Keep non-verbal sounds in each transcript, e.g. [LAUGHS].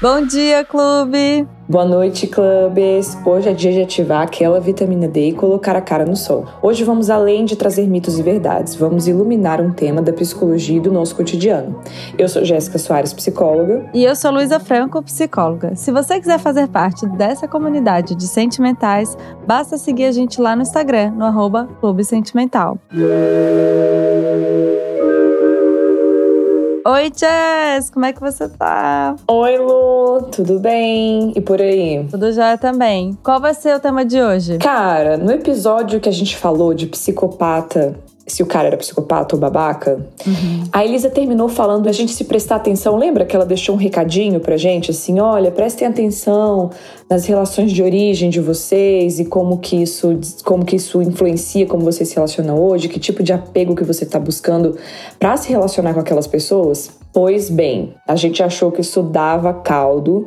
Bom dia, clube! Boa noite, clubes! Hoje é dia de ativar aquela vitamina D e colocar a cara no sol. Hoje vamos além de trazer mitos e verdades, vamos iluminar um tema da psicologia e do nosso cotidiano. Eu sou Jéssica Soares, psicóloga. E eu sou Luísa Franco, psicóloga. Se você quiser fazer parte dessa comunidade de sentimentais, basta seguir a gente lá no Instagram, no arroba Clube Sentimental. Oi, Jess! Como é que você tá? Oi, Lu! Tudo bem? E por aí? Tudo já também. Qual vai ser o tema de hoje? Cara, no episódio que a gente falou de psicopata se o cara era psicopata ou babaca. Uhum. A Elisa terminou falando a gente se prestar atenção. Lembra que ela deixou um recadinho pra gente assim: olha, prestem atenção nas relações de origem de vocês e como que isso, como que isso influencia como você se relaciona hoje, que tipo de apego que você tá buscando para se relacionar com aquelas pessoas. Pois bem, a gente achou que isso dava caldo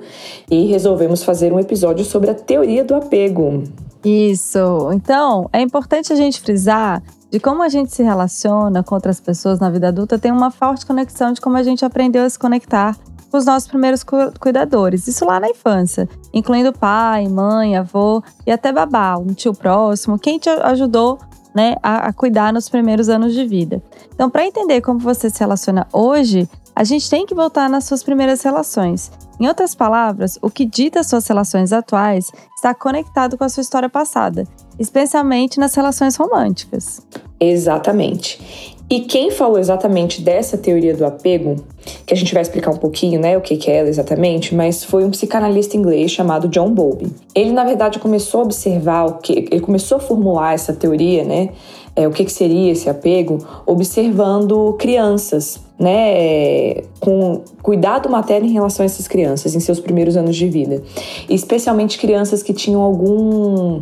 e resolvemos fazer um episódio sobre a teoria do apego. Isso. Então, é importante a gente frisar de como a gente se relaciona com outras pessoas na vida adulta tem uma forte conexão de como a gente aprendeu a se conectar com os nossos primeiros cuidadores. Isso lá na infância, incluindo pai, mãe, avô e até babá, um tio próximo, quem te ajudou né, a, a cuidar nos primeiros anos de vida. Então, para entender como você se relaciona hoje, a gente tem que voltar nas suas primeiras relações. Em outras palavras, o que dita suas relações atuais está conectado com a sua história passada especialmente nas relações românticas. Exatamente. E quem falou exatamente dessa teoria do apego, que a gente vai explicar um pouquinho, né, o que, é ela exatamente, mas foi um psicanalista inglês chamado John Bowlby. Ele, na verdade, começou a observar o que, ele começou a formular essa teoria, né, é, o que, que seria esse apego, observando crianças, né, com cuidado materno em relação a essas crianças em seus primeiros anos de vida, especialmente crianças que tinham algum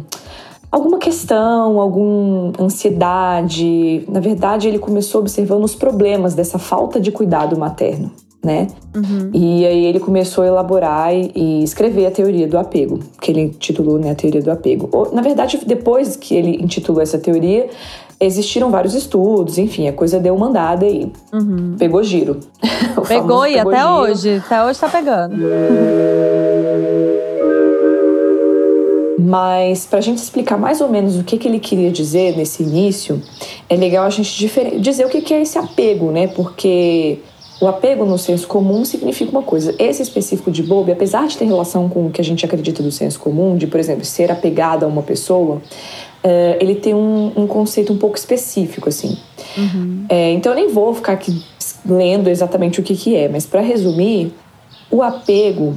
alguma questão, alguma ansiedade. Na verdade, ele começou observando os problemas dessa falta de cuidado materno, né? Uhum. E aí ele começou a elaborar e, escrever a teoria do apego, que ele intitulou né, a teoria do apego. Na verdade, depois que ele intitulou essa teoria, existiram vários estudos, enfim, a coisa deu uma andada e uhum. pegou giro. [LAUGHS] pegou e pegou até giro. hoje, até hoje tá pegando. Mas para a gente explicar mais ou menos o que, que ele queria dizer nesse início, é legal a gente dizer o que, que é esse apego, né? Porque o apego no senso comum significa uma coisa. Esse específico de Bowlby, apesar de ter relação com o que a gente acredita do senso comum, de, por exemplo, ser apegado a uma pessoa, é, ele tem um, um, conceito um pouco específico, assim. Uhum. É, então eu nem vou ficar aqui lendo exatamente o que, que é, mas para resumir, o apego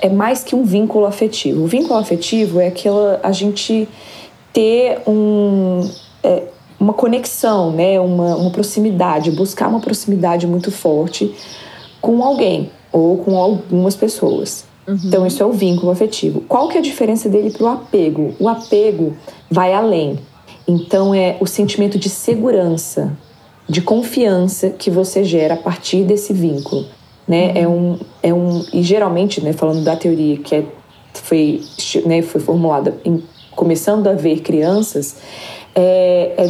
é mais que um vínculo afetivo. O vínculo afetivo é aquela a gente ter um, é, uma conexão, né? uma, uma proximidade, buscar uma proximidade muito forte com alguém ou com algumas pessoas. Uhum. Então, isso é o vínculo afetivo. Qual que é a diferença dele para o apego? O apego vai além. Então, é o sentimento de segurança, de confiança que você gera a partir desse vínculo né? É um, é um e geralmente, né, falando da teoria que é, foi, né, foi formulada em, começando a ver crianças, é, é,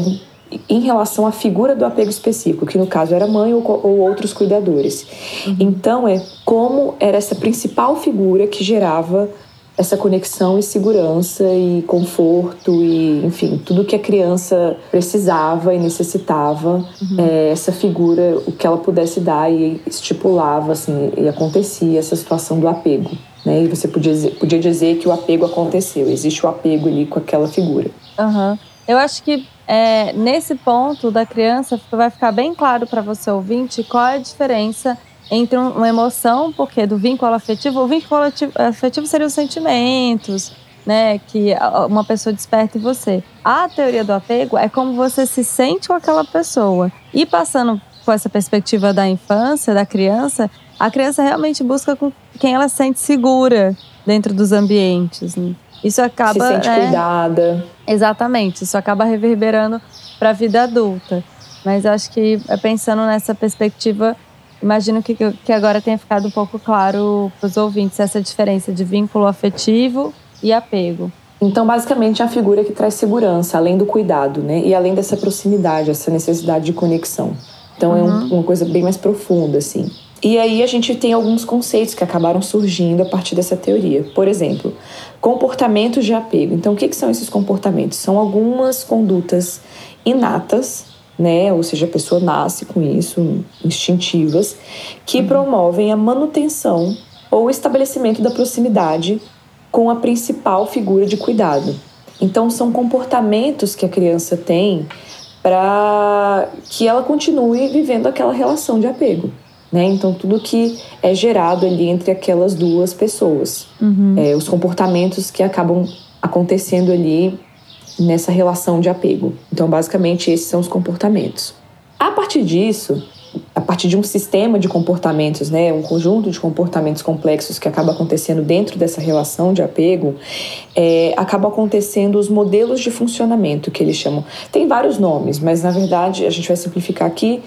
em relação à figura do apego específico, que no caso era mãe ou, ou outros cuidadores. Uhum. Então é como era essa principal figura que gerava essa conexão e segurança e conforto e enfim tudo que a criança precisava e necessitava uhum. é, essa figura o que ela pudesse dar e estipulava assim e acontecia essa situação do apego né e você podia dizer, podia dizer que o apego aconteceu existe o apego ali com aquela figura uhum. eu acho que é, nesse ponto da criança vai ficar bem claro para você ouvinte qual é a diferença entre uma emoção, porque do vínculo afetivo, o vínculo afetivo seria os sentimentos, né, que uma pessoa desperta em você. A teoria do apego é como você se sente com aquela pessoa. E passando com essa perspectiva da infância, da criança, a criança realmente busca com quem ela se sente segura dentro dos ambientes. Né? Isso acaba. Se sente né, cuidada. Exatamente. Isso acaba reverberando para a vida adulta. Mas acho que é pensando nessa perspectiva Imagino que, que agora tenha ficado um pouco claro para os ouvintes essa diferença de vínculo afetivo e apego. Então, basicamente, é a figura que traz segurança, além do cuidado, né? E além dessa proximidade, essa necessidade de conexão. Então, uhum. é um, uhum. uma coisa bem mais profunda, assim. E aí a gente tem alguns conceitos que acabaram surgindo a partir dessa teoria. Por exemplo, comportamentos de apego. Então, o que, que são esses comportamentos? São algumas condutas inatas, né? Ou seja, a pessoa nasce com isso, instintivas, que uhum. promovem a manutenção ou o estabelecimento da proximidade com a principal figura de cuidado. Então, são comportamentos que a criança tem para que ela continue vivendo aquela relação de apego. Né? Então, tudo que é gerado ali entre aquelas duas pessoas, uhum. é, os comportamentos que acabam acontecendo ali nessa relação de apego. Então, basicamente, esses são os comportamentos. A partir disso, a partir de um sistema de comportamentos, né, um conjunto de comportamentos complexos que acaba acontecendo dentro dessa relação de apego, é, acaba acontecendo os modelos de funcionamento que eles chamam. Tem vários nomes, mas na verdade a gente vai simplificar aqui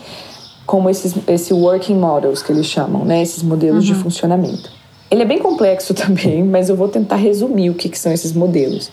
como esses esse working models que eles chamam, né, esses modelos uhum. de funcionamento. Ele é bem complexo [LAUGHS] também, mas eu vou tentar resumir o que, que são esses modelos.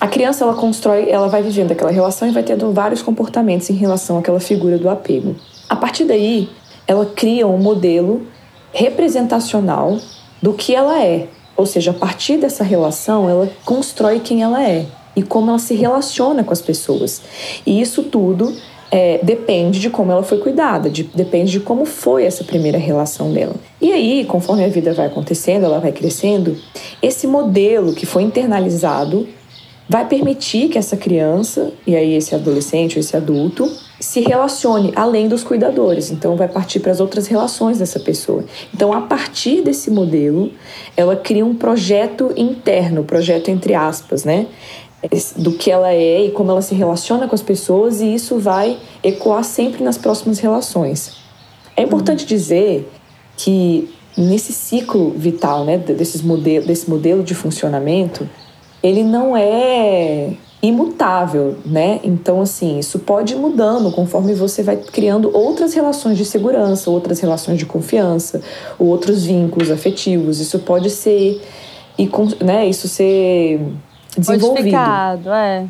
A criança ela constrói, ela vai vivendo aquela relação e vai tendo vários comportamentos em relação àquela figura do apego. A partir daí, ela cria um modelo representacional do que ela é. Ou seja, a partir dessa relação, ela constrói quem ela é e como ela se relaciona com as pessoas. E isso tudo é, depende de como ela foi cuidada, de, depende de como foi essa primeira relação dela. E aí, conforme a vida vai acontecendo, ela vai crescendo, esse modelo que foi internalizado vai permitir que essa criança, e aí esse adolescente ou esse adulto, se relacione além dos cuidadores. Então, vai partir para as outras relações dessa pessoa. Então, a partir desse modelo, ela cria um projeto interno, projeto entre aspas, né? Do que ela é e como ela se relaciona com as pessoas, e isso vai ecoar sempre nas próximas relações. É importante uhum. dizer que nesse ciclo vital, né, desses modelo, desse modelo de funcionamento, ele não é imutável, né? Então, assim, isso pode ir mudando conforme você vai criando outras relações de segurança, outras relações de confiança, outros vínculos afetivos. Isso pode ser, e né, isso ser desenvolvido. Modificado, é.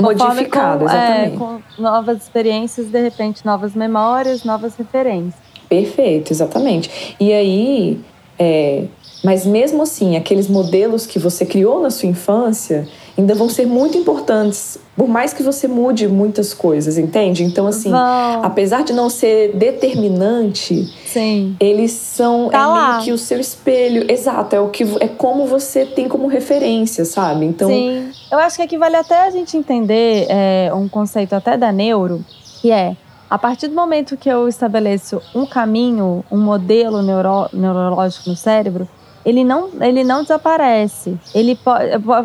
Modificado, com, é, exatamente. É, com novas experiências, de repente, novas memórias, novas referências. Perfeito, exatamente. E aí, é, mas mesmo assim, aqueles modelos que você criou na sua infância ainda vão ser muito importantes, por mais que você mude muitas coisas, entende? Então, assim, apesar de não ser determinante, Sim. eles são tá é meio que o seu espelho. Exato, é o que é como você tem como referência, sabe? Então. Sim. Eu acho que aqui vale até a gente entender é, um conceito até da neuro, que é a partir do momento que eu estabeleço um caminho, um modelo neuro, neurológico no cérebro, ele não, ele não desaparece. Ele po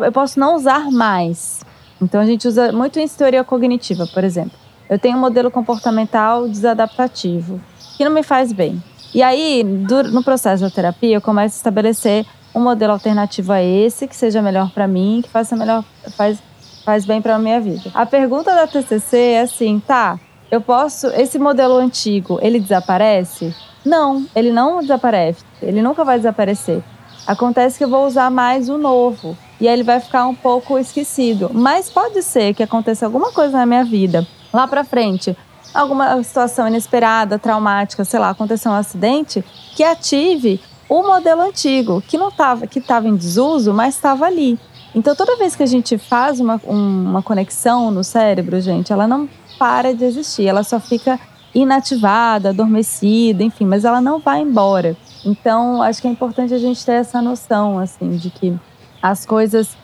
eu posso não usar mais. Então a gente usa muito em teoria cognitiva, por exemplo. Eu tenho um modelo comportamental desadaptativo que não me faz bem. E aí, no processo da terapia, eu começo a estabelecer um modelo alternativo a esse que seja melhor para mim, que faça melhor, faz, faz bem para a minha vida. A pergunta da TCC é assim, tá? Eu posso, esse modelo antigo, ele desaparece? Não, ele não desaparece. Ele nunca vai desaparecer. Acontece que eu vou usar mais o novo e aí ele vai ficar um pouco esquecido. Mas pode ser que aconteça alguma coisa na minha vida lá para frente, alguma situação inesperada, traumática, sei lá, aconteceu um acidente que ative o modelo antigo, que não estava, que estava em desuso, mas estava ali. Então toda vez que a gente faz uma, uma conexão no cérebro, gente, ela não para de existir, ela só fica inativada, adormecida, enfim, mas ela não vai embora. Então, acho que é importante a gente ter essa noção, assim, de que as coisas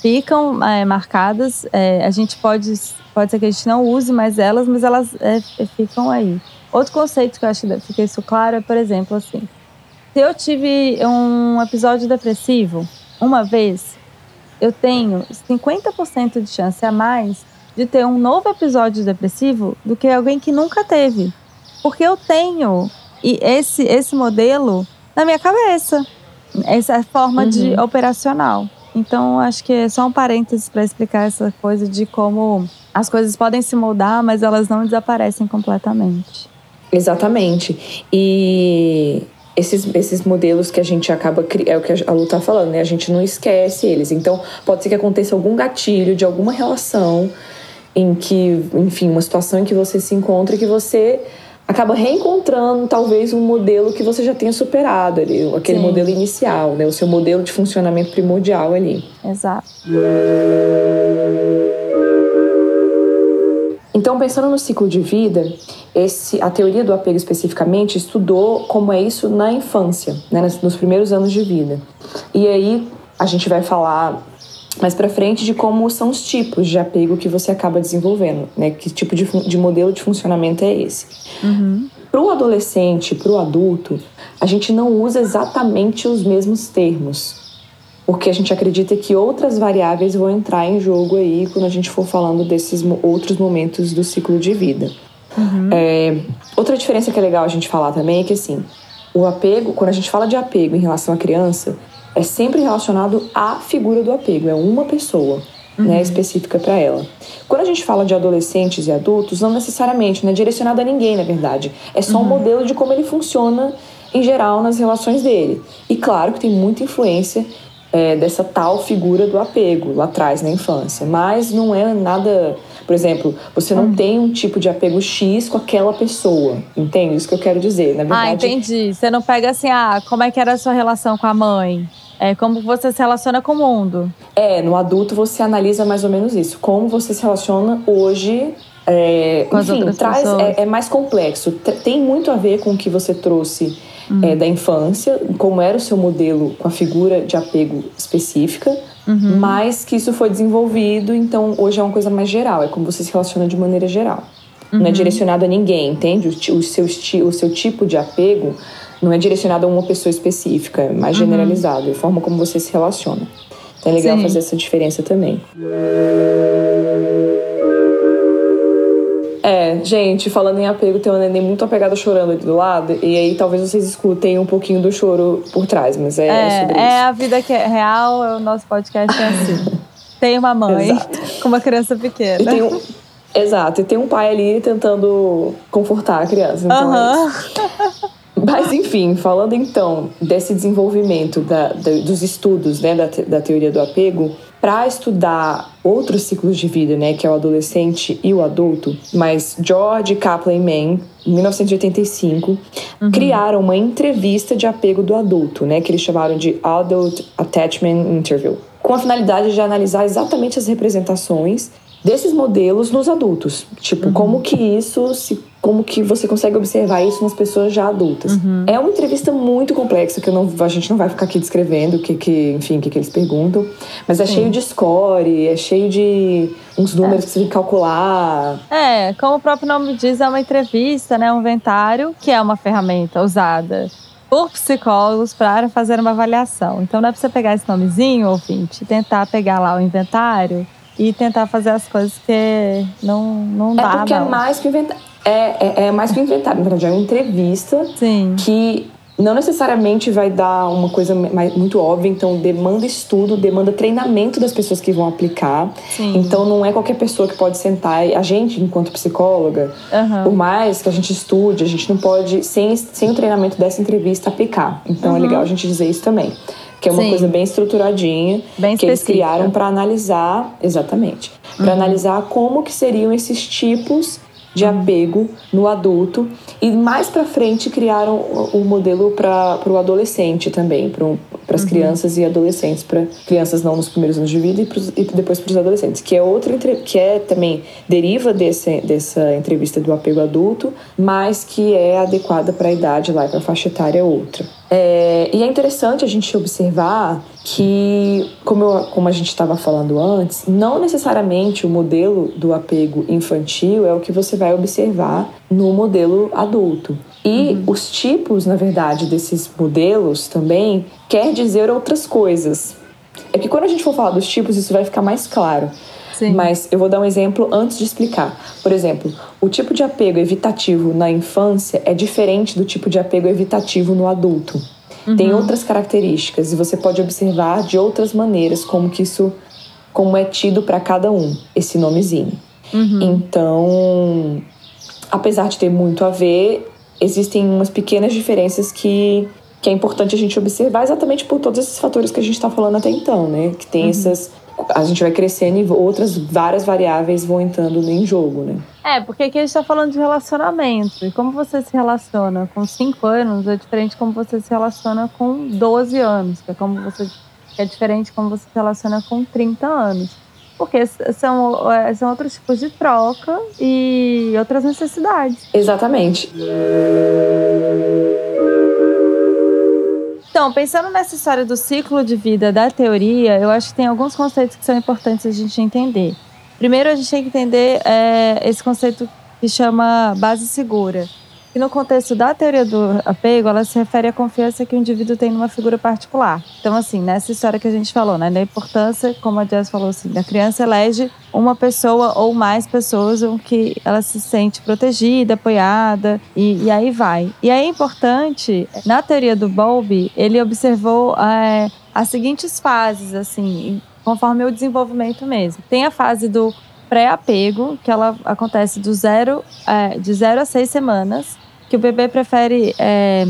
ficam é, marcadas. É, a gente pode, pode ser que a gente não use mais elas, mas elas é, ficam aí. Outro conceito que eu acho que fica isso claro é, por exemplo, assim, se eu tive um episódio depressivo uma vez, eu tenho 50% de chance a mais de ter um novo episódio depressivo do que alguém que nunca teve. Porque eu tenho e esse, esse modelo na minha cabeça, essa forma uhum. de operacional. Então, acho que é só um parênteses para explicar essa coisa de como as coisas podem se mudar, mas elas não desaparecem completamente. Exatamente. E esses, esses modelos que a gente acaba é o que a Lu tá falando, né? A gente não esquece eles. Então, pode ser que aconteça algum gatilho de alguma relação em que, enfim, uma situação em que você se encontra e que você acaba reencontrando talvez um modelo que você já tenha superado ali, aquele Sim. modelo inicial, né? O seu modelo de funcionamento primordial ali. Exato. Então, pensando no ciclo de vida, esse, a teoria do apego especificamente estudou como é isso na infância, né, nos primeiros anos de vida. E aí a gente vai falar mais para frente de como são os tipos de apego que você acaba desenvolvendo, né? Que tipo de, de modelo de funcionamento é esse? Uhum. Para o adolescente, para o adulto, a gente não usa exatamente os mesmos termos, porque a gente acredita que outras variáveis vão entrar em jogo aí quando a gente for falando desses outros momentos do ciclo de vida. Uhum. É, outra diferença que é legal a gente falar também é que assim, o apego, quando a gente fala de apego em relação à criança, é sempre relacionado à figura do apego, é uma pessoa. Né, uhum. Né, específica para ela. Quando a gente fala de adolescentes e adultos, não necessariamente, não é direcionado a ninguém, na verdade. É só uhum. um modelo de como ele funciona em geral nas relações dele. E claro que tem muita influência é, dessa tal figura do apego lá atrás na infância, mas não é nada por exemplo, você não hum. tem um tipo de apego X com aquela pessoa. Entende? Isso que eu quero dizer. Na ah, verdade. Ah, entendi. Você não pega assim, ah, como é que era a sua relação com a mãe? É como você se relaciona com o mundo. É, no adulto você analisa mais ou menos isso. Como você se relaciona hoje. É, enfim, traz, é, é, mais complexo. Tem muito a ver com o que você trouxe hum. é, da infância, como era o seu modelo com a figura de apego específica. Uhum. Mas que isso foi desenvolvido, então hoje é uma coisa mais geral, é como você se relaciona de maneira geral. Uhum. Não é uhum. direcionado a ninguém, entende? O, seu, o seu tipo de apego não é direcionado a uma pessoa específica, é mais uhum. generalizado, a forma como você se relaciona. Então é legal Sim. fazer essa diferença também. É, gente, falando em apego, tem uma neném muito apegada chorando ali do lado. E aí talvez vocês escutem um pouquinho do choro por trás, mas é, é sobre é isso. É a vida que é real, é o nosso podcast é assim. [LAUGHS] tem uma mãe Exato. com uma criança pequena. E um, Exato, e tem um pai ali tentando confortar a criança. Então uhum. é [LAUGHS] mas, enfim, falando então desse desenvolvimento da, da, dos estudos né, da, da teoria do apego, para estudar outros ciclos de vida, né, que é o adolescente e o adulto, mas George Kaplan e Mann, em 1985, uhum. criaram uma entrevista de apego do adulto, né, que eles chamaram de Adult Attachment Interview, com a finalidade de analisar exatamente as representações desses modelos nos adultos. Tipo, uhum. como que isso se como que você consegue observar isso nas pessoas já adultas. Uhum. É uma entrevista muito complexa que não, a gente não vai ficar aqui descrevendo o que, que enfim, o que, que eles perguntam, mas é Sim. cheio de score, é cheio de uns números é. que você tem que calcular. É, como o próprio nome diz, é uma entrevista, né, um inventário, que é uma ferramenta usada por psicólogos para fazer uma avaliação. Então não é para você pegar esse nomezinho, ouvinte, tentar pegar lá o inventário e tentar fazer as coisas que não, não dá. É porque não. é mais que inventar. É, é, é, mais que inventário, na verdade, é uma entrevista Sim. que não necessariamente vai dar uma coisa muito óbvia, então demanda estudo, demanda treinamento das pessoas que vão aplicar. Sim. Então não é qualquer pessoa que pode sentar. A gente, enquanto psicóloga, uhum. por mais que a gente estude, a gente não pode, sem, sem o treinamento dessa entrevista, aplicar. Então é uhum. é legal a gente dizer isso também que é uma Sim. coisa bem estruturadinha bem que eles criaram para analisar, exatamente, para uhum. analisar como que seriam esses tipos de apego no adulto e mais para frente criaram o modelo para o adolescente também, para as uhum. crianças e adolescentes, para crianças não nos primeiros anos de vida e, pros, e depois para os adolescentes, que é outra que é também deriva desse, dessa entrevista do apego adulto, mas que é adequada para a idade lá, para a faixa etária outra. É, e é interessante a gente observar que, como, eu, como a gente estava falando antes, não necessariamente o modelo do apego infantil é o que você vai observar no modelo adulto. E uhum. os tipos, na verdade, desses modelos também quer dizer outras coisas. É que quando a gente for falar dos tipos, isso vai ficar mais claro. Sim. Mas eu vou dar um exemplo antes de explicar. Por exemplo, o tipo de apego evitativo na infância é diferente do tipo de apego evitativo no adulto. Uhum. Tem outras características e você pode observar de outras maneiras como que isso como é tido para cada um esse nomezinho. Uhum. Então, apesar de ter muito a ver, existem umas pequenas diferenças que que é importante a gente observar exatamente por todos esses fatores que a gente está falando até então, né? Que tem uhum. essas a gente vai crescendo e outras várias variáveis vão entrando em jogo, né? É, porque aqui a gente está falando de relacionamento. E como você se relaciona com 5 anos é diferente de como você se relaciona com 12 anos, que é como você que é diferente como você se relaciona com 30 anos. Porque são, é, são outros tipos de troca e outras necessidades. Exatamente. Então, pensando nessa história do ciclo de vida da teoria, eu acho que tem alguns conceitos que são importantes a gente entender. Primeiro, a gente tem que entender é, esse conceito que chama base segura. E no contexto da teoria do apego, ela se refere à confiança que o indivíduo tem numa figura particular. Então, assim, nessa história que a gente falou, né, da importância, como a Jess falou, assim, da criança elege uma pessoa ou mais pessoas em que ela se sente protegida, apoiada, e, e aí vai. E é importante, na teoria do Bowlby, ele observou é, as seguintes fases, assim, conforme o desenvolvimento mesmo. Tem a fase do pré-apego, que ela acontece do zero, é, de zero a seis semanas, que o bebê prefere é,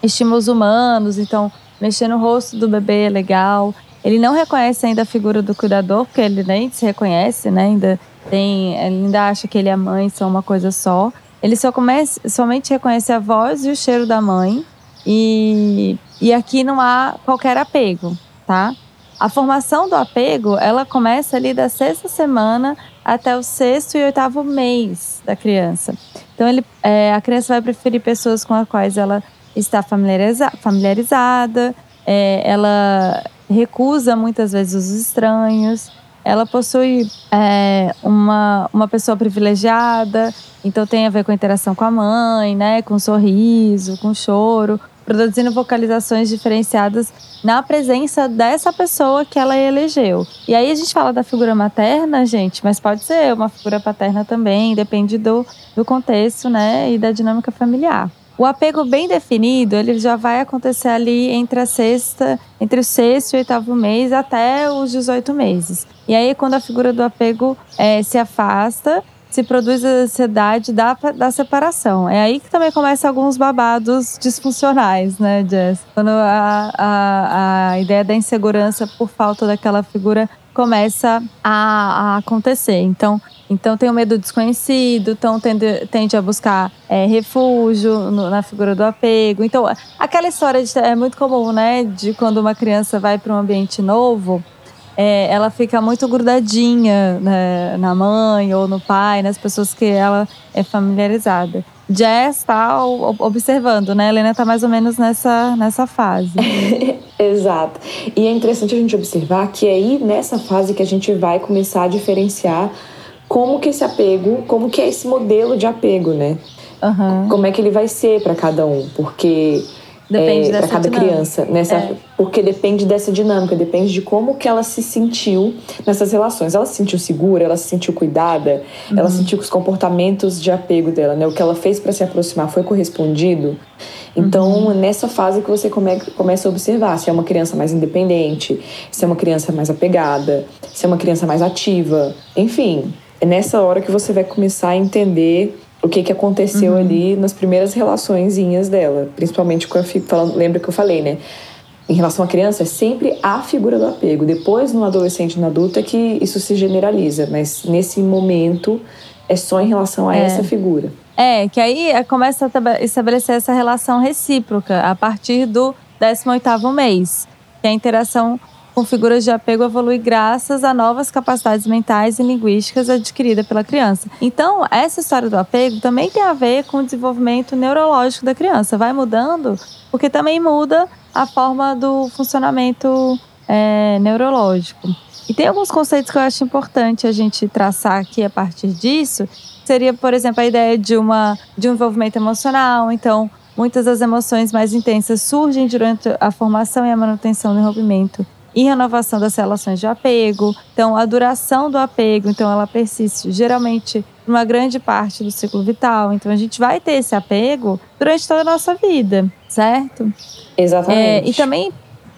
estímulos humanos, então mexer no rosto do bebê é legal. Ele não reconhece ainda a figura do cuidador, porque ele nem se reconhece, né? Ainda tem, ainda acha que ele e a mãe são uma coisa só. Ele só comece, somente reconhece a voz e o cheiro da mãe. E, e aqui não há qualquer apego, tá? A formação do apego, ela começa ali da sexta semana até o sexto e oitavo mês da criança. Então, ele, é, a criança vai preferir pessoas com as quais ela está familiariza, familiarizada, é, ela recusa muitas vezes os estranhos, ela possui é, uma, uma pessoa privilegiada, então tem a ver com a interação com a mãe, né, com sorriso, com choro produzindo vocalizações diferenciadas na presença dessa pessoa que ela elegeu. E aí a gente fala da figura materna, gente, mas pode ser uma figura paterna também, depende do, do contexto, né, e da dinâmica familiar. O apego bem definido, ele já vai acontecer ali entre a sexta, entre o sexto e o oitavo mês até os 18 meses. E aí, quando a figura do apego é, se afasta, se produz a ansiedade da, da separação. É aí que também começam alguns babados disfuncionais, né, Jess? Quando a, a, a ideia da insegurança por falta daquela figura começa a, a acontecer. Então, então tem o medo desconhecido, então tende, tende a buscar é, refúgio no, na figura do apego. Então, aquela história de, é muito comum, né? De quando uma criança vai para um ambiente novo, é, ela fica muito grudadinha né, na mãe ou no pai, nas pessoas que ela é familiarizada. Jess está observando, né? A Helena está mais ou menos nessa, nessa fase. [LAUGHS] Exato. E é interessante a gente observar que é aí nessa fase que a gente vai começar a diferenciar como que esse apego, como que é esse modelo de apego, né? Uhum. Como é que ele vai ser para cada um, porque Depende é, para cada dinâmica. criança, nessa, é. porque depende dessa dinâmica, depende de como que ela se sentiu nessas relações. Ela se sentiu segura, ela se sentiu cuidada, uhum. ela sentiu que os comportamentos de apego dela, né, o que ela fez para se aproximar foi correspondido. Então, uhum. nessa fase que você come, começa a observar se é uma criança mais independente, se é uma criança mais apegada, se é uma criança mais ativa, enfim, é nessa hora que você vai começar a entender o que, que aconteceu uhum. ali nas primeiras relaçõezinhas dela. Principalmente eu fico falando, lembra que eu falei, né? Em relação à criança, é sempre a figura do apego. Depois, no adolescente e no adulto, é que isso se generaliza. Mas nesse momento, é só em relação a é. essa figura. É, que aí é, começa a estabelecer essa relação recíproca a partir do 18º mês. Que é a interação com figuras de apego evolui graças a novas capacidades mentais e linguísticas adquiridas pela criança. Então, essa história do apego também tem a ver com o desenvolvimento neurológico da criança. Vai mudando, porque também muda a forma do funcionamento é, neurológico. E tem alguns conceitos que eu acho importante a gente traçar aqui a partir disso. Seria, por exemplo, a ideia de, uma, de um envolvimento emocional. Então, muitas das emoções mais intensas surgem durante a formação e a manutenção do envolvimento e renovação das relações de apego. Então, a duração do apego, então ela persiste geralmente uma grande parte do ciclo vital. Então, a gente vai ter esse apego durante toda a nossa vida, certo? Exatamente. É, e também,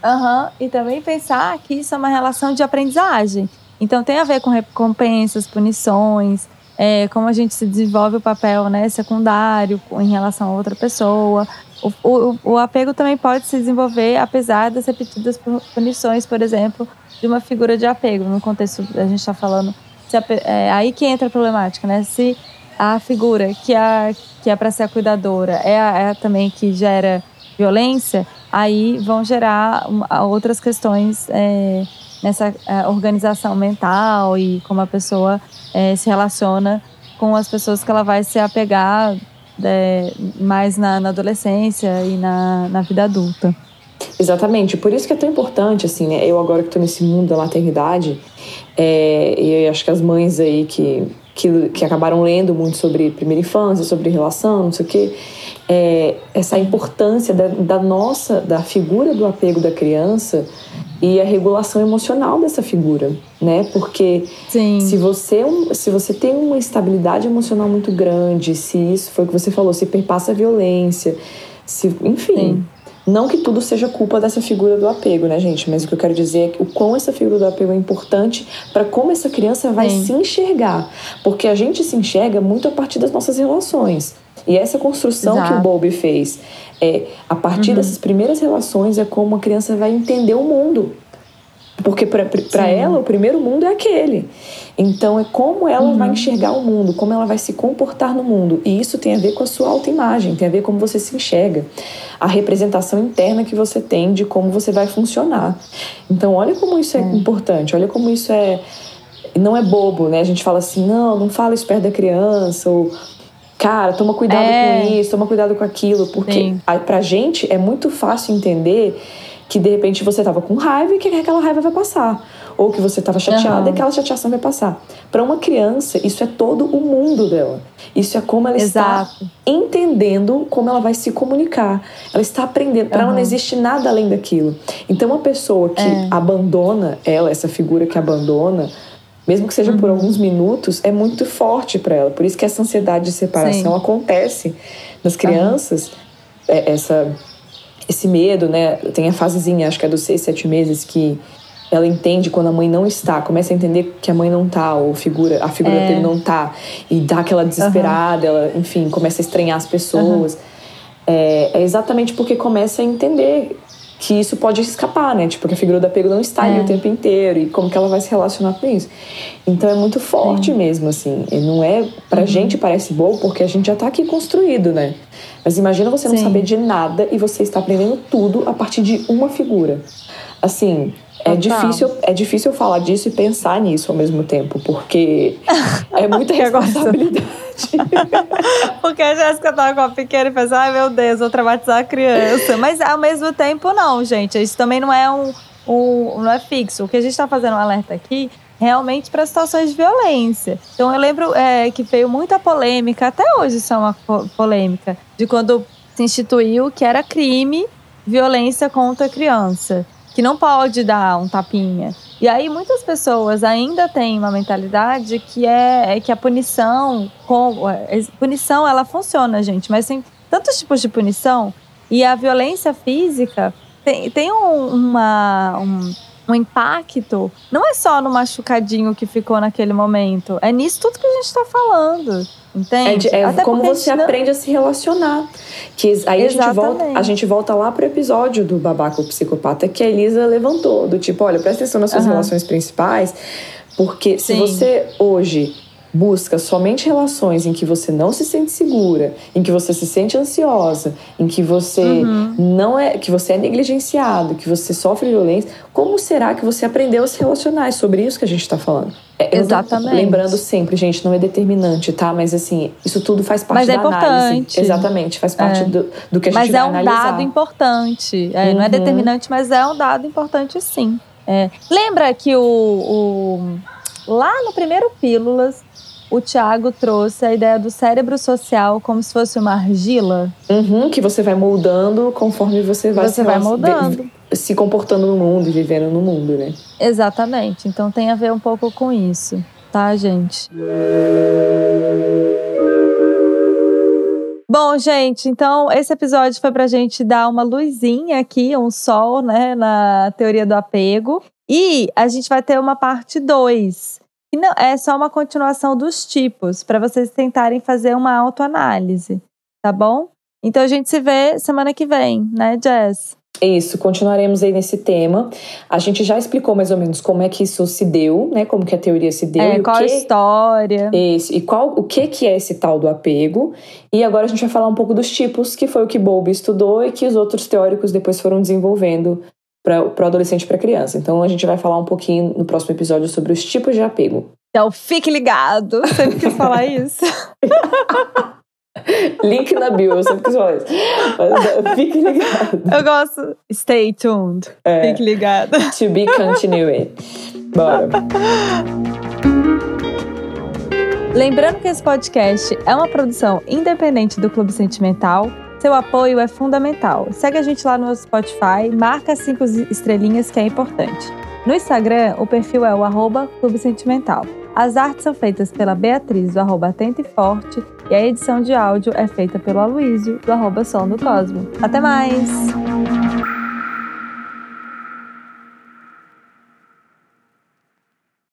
uhum, e também pensar que isso é uma relação de aprendizagem. Então, tem a ver com recompensas, punições, é, como a gente se desenvolve o papel né, secundário em relação a outra pessoa. O, o, o apego também pode se desenvolver apesar das repetidas punições, por exemplo, de uma figura de apego. No contexto, a gente está falando. Se, é, aí que entra a problemática, né? Se a figura que é, que é para ser a cuidadora é, a, é também que gera violência, aí vão gerar outras questões é, nessa é, organização mental e como a pessoa é, se relaciona com as pessoas que ela vai se apegar é, mais na, na, adolescência e na, na vida adulta. Exatamente, por isso que é tão importante, assim, né? Eu agora que estou nesse mundo da maternidade, é, e acho que as mães aí que, que, que acabaram lendo muito sobre primeira infância, sobre relação, não sei o quê, é, essa importância da, da nossa, da figura do apego da criança e a regulação emocional dessa figura, né? Porque Sim. se você se você tem uma estabilidade emocional muito grande, se isso foi o que você falou, se perpassa a violência, se enfim, Sim. não que tudo seja culpa dessa figura do apego, né, gente? Mas o que eu quero dizer é o quão essa figura do apego é importante para como essa criança vai Sim. se enxergar, porque a gente se enxerga muito a partir das nossas relações. E essa construção Exato. que o Bowlby fez, é, a partir uhum. dessas primeiras relações, é como a criança vai entender o mundo. Porque para ela, o primeiro mundo é aquele. Então, é como ela uhum. vai enxergar o mundo, como ela vai se comportar no mundo. E isso tem a ver com a sua autoimagem, tem a ver com como você se enxerga. A representação interna que você tem de como você vai funcionar. Então, olha como isso é, é. importante, olha como isso é. Não é bobo, né? A gente fala assim, não, não fala isso perto da criança, ou cara, toma cuidado é. com isso, toma cuidado com aquilo, porque a, pra gente é muito fácil entender que de repente você tava com raiva e que aquela raiva vai passar, ou que você tava chateada uhum. e aquela chateação vai passar. Para uma criança, isso é todo o mundo dela. Isso é como ela Exato. está entendendo como ela vai se comunicar. Ela está aprendendo. Para uhum. ela não existe nada além daquilo. Então, uma pessoa que é. abandona ela, essa figura que abandona, mesmo que seja uhum. por alguns minutos, é muito forte para ela. Por isso que essa ansiedade de separação Sim. acontece nas crianças. Uhum. É, essa, esse medo, né? Tem a fasezinha, acho que é dos seis, sete meses, que ela entende quando a mãe não está, começa a entender que a mãe não está, ou figura, a figura é. dele não está, e dá aquela desesperada, uhum. ela, enfim, começa a estranhar as pessoas. É, é, exatamente porque começa a entender que isso pode escapar, né? Tipo, que a figura do apego não está é. ali o tempo inteiro e como que ela vai se relacionar com isso. Então é muito forte mesmo, assim. E não é. Pra uhum. gente parece bom porque a gente já tá aqui construído, né? Mas imagina você não Sim. saber de nada e você está aprendendo tudo a partir de uma figura. Assim, é difícil, é difícil falar disso e pensar nisso ao mesmo tempo, porque [LAUGHS] é muita responsabilidade. [LAUGHS] [LAUGHS] porque a Jéssica tava com a pequena e pensou, ai meu Deus, vou traumatizar a criança. Mas ao mesmo tempo, não, gente. Isso também não é um, um não é fixo. O que a gente está fazendo um alerta aqui realmente para situações de violência. Então eu lembro é, que veio muita polêmica, até hoje isso é uma polêmica, de quando se instituiu que era crime violência contra criança que não pode dar um tapinha. E aí muitas pessoas ainda têm uma mentalidade que é, é que a punição, com, é, punição ela funciona, gente, mas tem tantos tipos de punição. E a violência física tem, tem um, uma, um, um impacto, não é só no machucadinho que ficou naquele momento, é nisso tudo que a gente está falando. Entende? É, é como você não... aprende a se relacionar. Que aí a gente, volta, a gente volta lá pro episódio do babaca psicopata que a Elisa levantou. Do tipo, olha, presta atenção nas suas uhum. relações principais. Porque Sim. se você hoje busca somente relações em que você não se sente segura, em que você se sente ansiosa, em que você uhum. não é, que você é negligenciado, que você sofre violência, como será que você aprendeu a se relacionar? É sobre isso que a gente está falando. É, Exatamente. lembrando sempre, gente, não é determinante, tá? Mas assim, isso tudo faz parte Mas da é análise. Exatamente, faz parte é. do, do que a gente mas vai é um analisar. dado importante. É, uhum. Não é uhum. determinante, mas é um dado importante sim. É. Lembra que o, o, lá no primeiro Pílulas o Tiago trouxe a ideia do cérebro social como se fosse uma argila. Uhum, que você vai moldando conforme você vai, você se, vai moldando. se comportando no mundo e vivendo no mundo, né? Exatamente. Então tem a ver um pouco com isso, tá, gente? Bom, gente, então esse episódio foi pra gente dar uma luzinha aqui, um sol, né, na teoria do apego. E a gente vai ter uma parte 2 E não, é só uma continuação dos tipos, para vocês tentarem fazer uma autoanálise, tá bom? Então a gente se vê semana que vem, né, Jess? Isso, continuaremos aí nesse tema. A gente já explicou mais ou menos como é que isso se deu, né? Como que a teoria se deu. É, qual que... a história. Isso, e qual, o que, que é esse tal do apego. E agora a gente vai falar um pouco dos tipos, que foi o que Bowlby estudou e que os outros teóricos depois foram desenvolvendo para o adolescente e para criança. Então a gente vai falar um pouquinho no próximo episódio sobre os tipos de apego. Então fique ligado. Sempre quis falar isso. [LAUGHS] Link na bio, eu sempre quis falar isso. Mas, [LAUGHS] fique ligado. Eu gosto. Stay tuned. É. Fique ligado. To be continued. Bora. Lembrando que esse podcast é uma produção independente do Clube Sentimental. Seu apoio é fundamental. Segue a gente lá no Spotify, marca cinco estrelinhas que é importante. No Instagram, o perfil é o arroba Clube Sentimental. As artes são feitas pela Beatriz, do arroba e Forte, e a edição de áudio é feita pelo Aloísio, do arroba Som do Cosmo. Até mais!